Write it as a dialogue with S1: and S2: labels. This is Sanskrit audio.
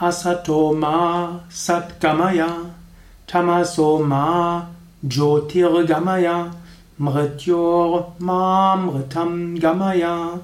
S1: asatoma satgamaya tamaso ma jyotirgamaya mrityor ma mritam gamaya